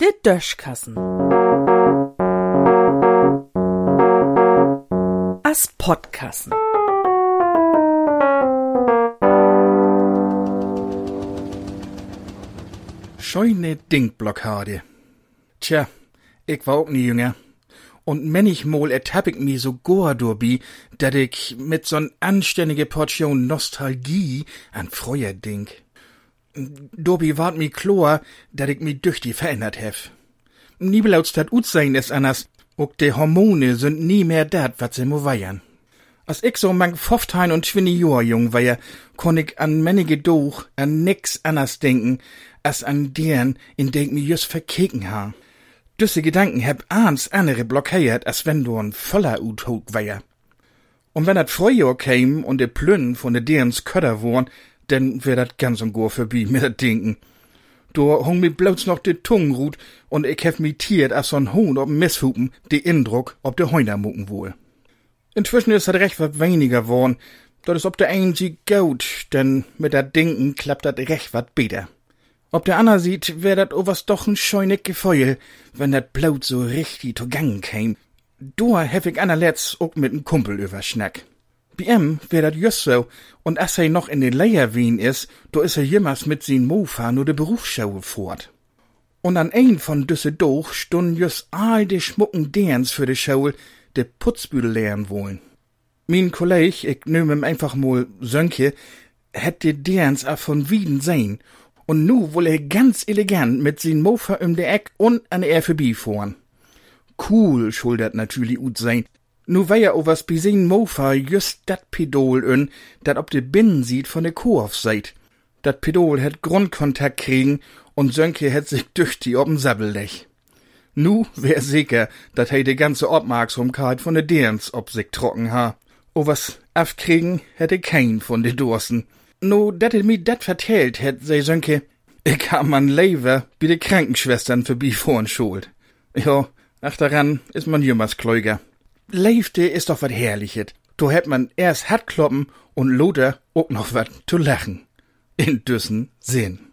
Der Döschkassen. As Podkassen. Scheune Dingblockade. Tja, ich war auch nie jünger. Und manchmal ertapp ich mi so goa durbi, dat ich mit so'n anständige Portion Nostalgie an früher denk. Dobi wart mi klar, dat ich mi durch die verändert hef. Niebelauts dat ut sein is anders, ook de Hormone sind nie mehr dat, wat sie mo weiern. Als ich so mang Pfofftein und twinni Jahr jung war, konn ich an mennige Doch an nix anders denken, als an deren, in denk mi just verkeken ha. Düsse Gedanken heb ahns andere blockiert, als wenn du ein voller Uthog wär. Und wenn dat Frühjahr käm und de Plünn von de derens Köder worn, denn wär dat ganz und gar vorbei mit dat Denken. Do hung mi bloß noch de Tungenrut und ich hef mi tiert als so'n Hohn ob Misshupen de Indruck ob de Heuner mucken wohl. Inzwischen ist dat recht wat weniger worn, dat is ob der ein sie gut, denn mit dat Denken klappt dat recht wat beter. Ob der Anna sieht, wär dat owas doch n scheunig Gefeul, wenn dat Blut so richtig to Gang käm. Da hef ich anerletzt ook mit n Kumpel überschnack. Bi em wär dat just so, und as er noch in den Leier wien is, do is er jemals mit sin Mofa nur de Berufsschau fort. Und an ein von düsse doch stund just all de schmucken Derns für de Schau, de Putzbüdel lernen wollen. Min Kolleg, ich nehm ihm einfach mal Sönke, hätt de Derns a von Wieden sehen, und nu woll er ganz elegant mit sin Mofa um de Eck und an er vorbeifahren. Cool schuldet natürlich ut sein. Nu wär ja overs bi sin Mofa just dat Pedol ön, dat ob de Binnen sieht von de Kohof seit. Dat Pedol hätt Grundkontakt kriegen und Sönke hätt sich durch die ob'n Sabbellech. Nu wär sicher, dat he de ganze Obmerksamkeit von de Derns ob sich trocken ha. O was afkriegen hätte kein von de Dorsen. No, dat er mi dat vertellt hätt, sei Sönke, ich hab man Lever bi de Krankenschwestern vorbei vorn schuld. Ja, ach daran is man jümmers Kläuger. Leifte is doch wat herrlichet. Do hätt man erst Hartkloppen und Loder ook noch wat zu lachen. In düssen Sinn.